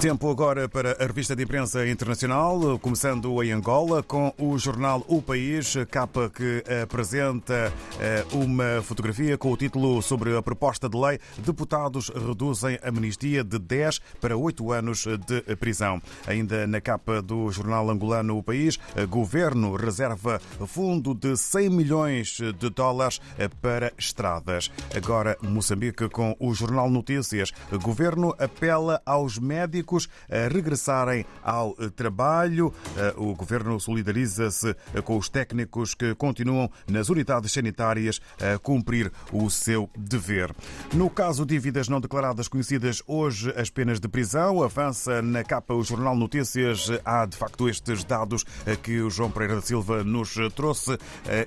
Tempo agora para a revista de imprensa internacional, começando em Angola, com o jornal O País, capa que apresenta eh, uma fotografia com o título sobre a proposta de lei: Deputados reduzem a amnistia de 10 para 8 anos de prisão. Ainda na capa do jornal angolano O País, governo reserva fundo de 100 milhões de dólares para estradas. Agora, Moçambique, com o jornal Notícias, governo apela aos médicos a regressarem ao trabalho. O governo solidariza-se com os técnicos que continuam nas unidades sanitárias a cumprir o seu dever. No caso de dívidas não declaradas conhecidas hoje, as penas de prisão avança na capa o Jornal Notícias. Há de facto estes dados que o João Pereira da Silva nos trouxe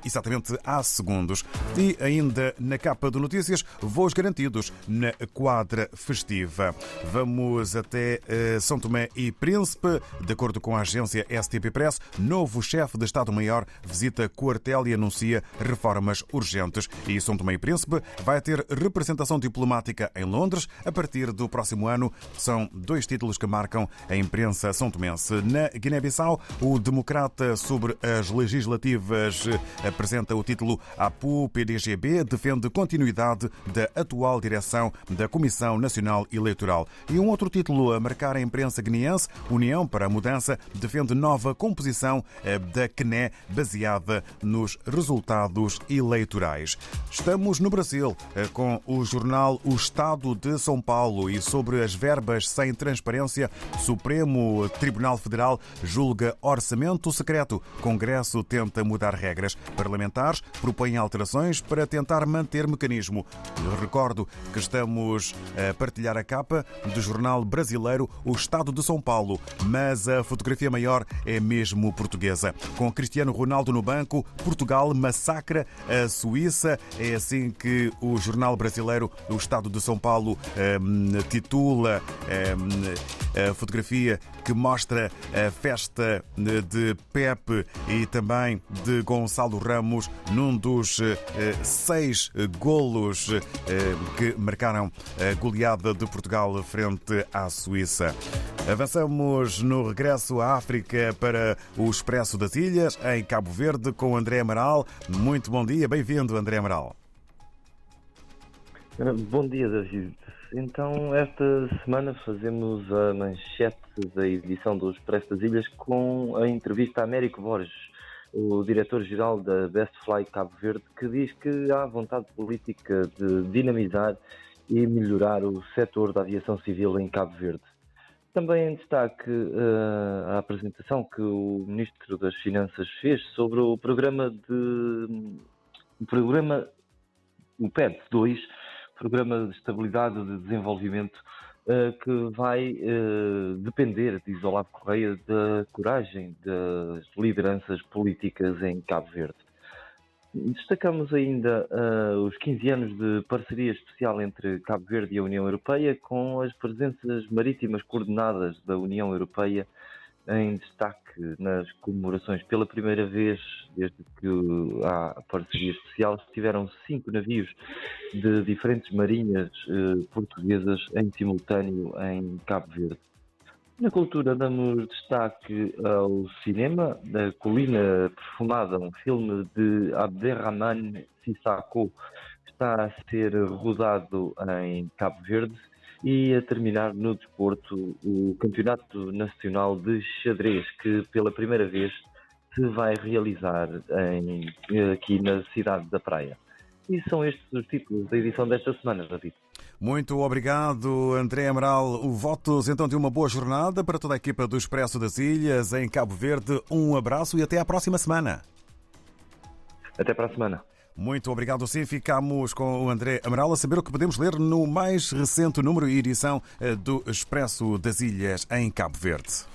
exatamente há segundos. E ainda na capa do Notícias, voos garantidos na quadra festiva. Vamos até são Tomé e Príncipe. De acordo com a agência STP Press, novo chefe de Estado-Maior visita quartel e anuncia reformas urgentes. E São Tomé e Príncipe vai ter representação diplomática em Londres a partir do próximo ano. São dois títulos que marcam a imprensa são tomense. Na Guiné-Bissau, o democrata sobre as legislativas apresenta o título APU-PDGB defende continuidade da atual direção da Comissão Nacional Eleitoral. E um outro título a marcar a imprensa guineense, União para a Mudança, defende nova composição da CNE baseada nos resultados eleitorais. Estamos no Brasil eh, com o jornal O Estado de São Paulo e sobre as verbas sem transparência, Supremo Tribunal Federal julga orçamento secreto. Congresso tenta mudar regras. Parlamentares propõem alterações para tentar manter mecanismo. Recordo que estamos a partilhar a capa do jornal brasileiro O Estado de São Paulo, mas a fotografia maior é mesmo portuguesa. Com Cristiano Ronaldo no banco, Portugal massacra a Suíça. É assim que o jornal brasileiro O Estado de São Paulo um, titula um, a fotografia que mostra a festa de Pepe e também de Gonçalo Ramos num dos uh, seis golos uh, que marcaram a goleada de Portugal frente à Suíça. Avançamos no regresso à África para o Expresso das Ilhas, em Cabo Verde, com André Amaral. Muito bom dia, bem-vindo, André Amaral. Bom dia, David. Então, esta semana fazemos a manchete da edição do Expresso das Ilhas com a entrevista a Américo Borges, o diretor-geral da Best Fly Cabo Verde, que diz que há vontade política de dinamizar e melhorar o setor da aviação civil em Cabo Verde. Também em destaque uh, a apresentação que o Ministro das Finanças fez sobre o programa de o programa o PED 2, Programa de Estabilidade e de Desenvolvimento, uh, que vai uh, depender, diz Olavo Correia, da coragem das lideranças políticas em Cabo Verde. Destacamos ainda uh, os 15 anos de parceria especial entre Cabo Verde e a União Europeia, com as presenças marítimas coordenadas da União Europeia em destaque nas comemorações. Pela primeira vez, desde que há parceria especial, estiveram cinco navios de diferentes marinhas uh, portuguesas em simultâneo em Cabo Verde. Na cultura damos destaque ao cinema, da Colina Perfumada, um filme de Abderrahman Sissako, está a ser rodado em Cabo Verde e a terminar no desporto o Campeonato Nacional de Xadrez, que pela primeira vez se vai realizar em, aqui na cidade da Praia. E são estes os títulos da edição desta semana, David. Muito obrigado, André Amaral. O votos então de uma boa jornada para toda a equipa do Expresso das Ilhas em Cabo Verde. Um abraço e até à próxima semana. Até para a semana. Muito obrigado. Sim, ficamos com o André Amaral a saber o que podemos ler no mais recente número e edição eh, do Expresso das Ilhas em Cabo Verde.